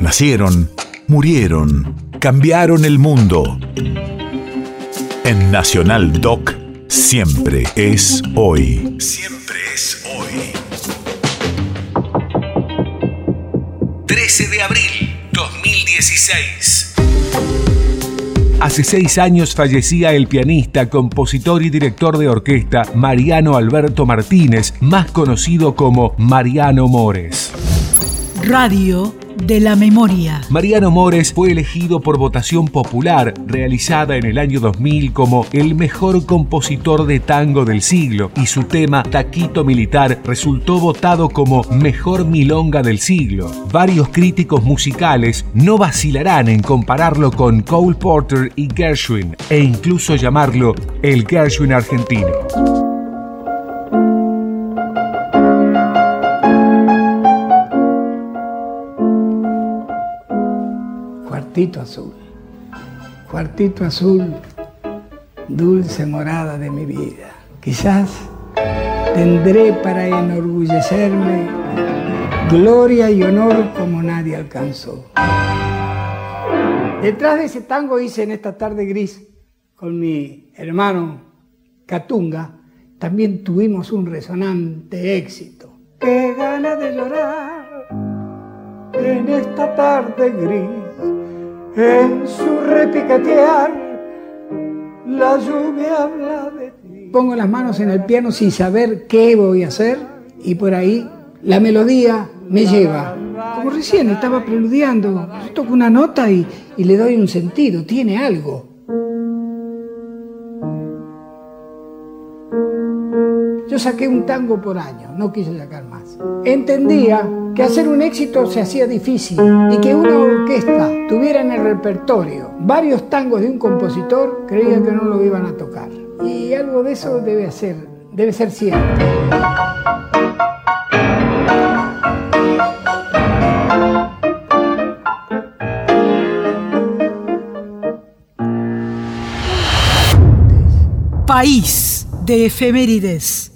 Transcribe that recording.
Nacieron, murieron, cambiaron el mundo. En Nacional Doc, siempre es hoy. Siempre es hoy. 13 de abril 2016. Hace seis años fallecía el pianista, compositor y director de orquesta Mariano Alberto Martínez, más conocido como Mariano Mores. Radio de la memoria. Mariano Mores fue elegido por votación popular realizada en el año 2000 como el mejor compositor de tango del siglo y su tema Taquito Militar resultó votado como mejor milonga del siglo. Varios críticos musicales no vacilarán en compararlo con Cole Porter y Gershwin e incluso llamarlo el Gershwin argentino. Cuartito azul, cuartito azul, dulce morada de mi vida. Quizás tendré para enorgullecerme gloria y honor como nadie alcanzó. Detrás de ese tango hice en esta tarde gris con mi hermano Catunga, también tuvimos un resonante éxito. Qué gana de llorar en esta tarde gris en su repicatear, la lluvia habla de ti. Pongo las manos en el piano sin saber qué voy a hacer y por ahí la melodía me lleva. Como recién estaba preludiando, toco una nota y, y le doy un sentido, tiene algo. Yo saqué un tango por año, no quise sacar más. Entendía que hacer un éxito se hacía difícil y que una orquesta tuviera en el repertorio varios tangos de un compositor, creía que no lo iban a tocar. Y algo de eso debe ser, debe ser siempre. País de efemérides.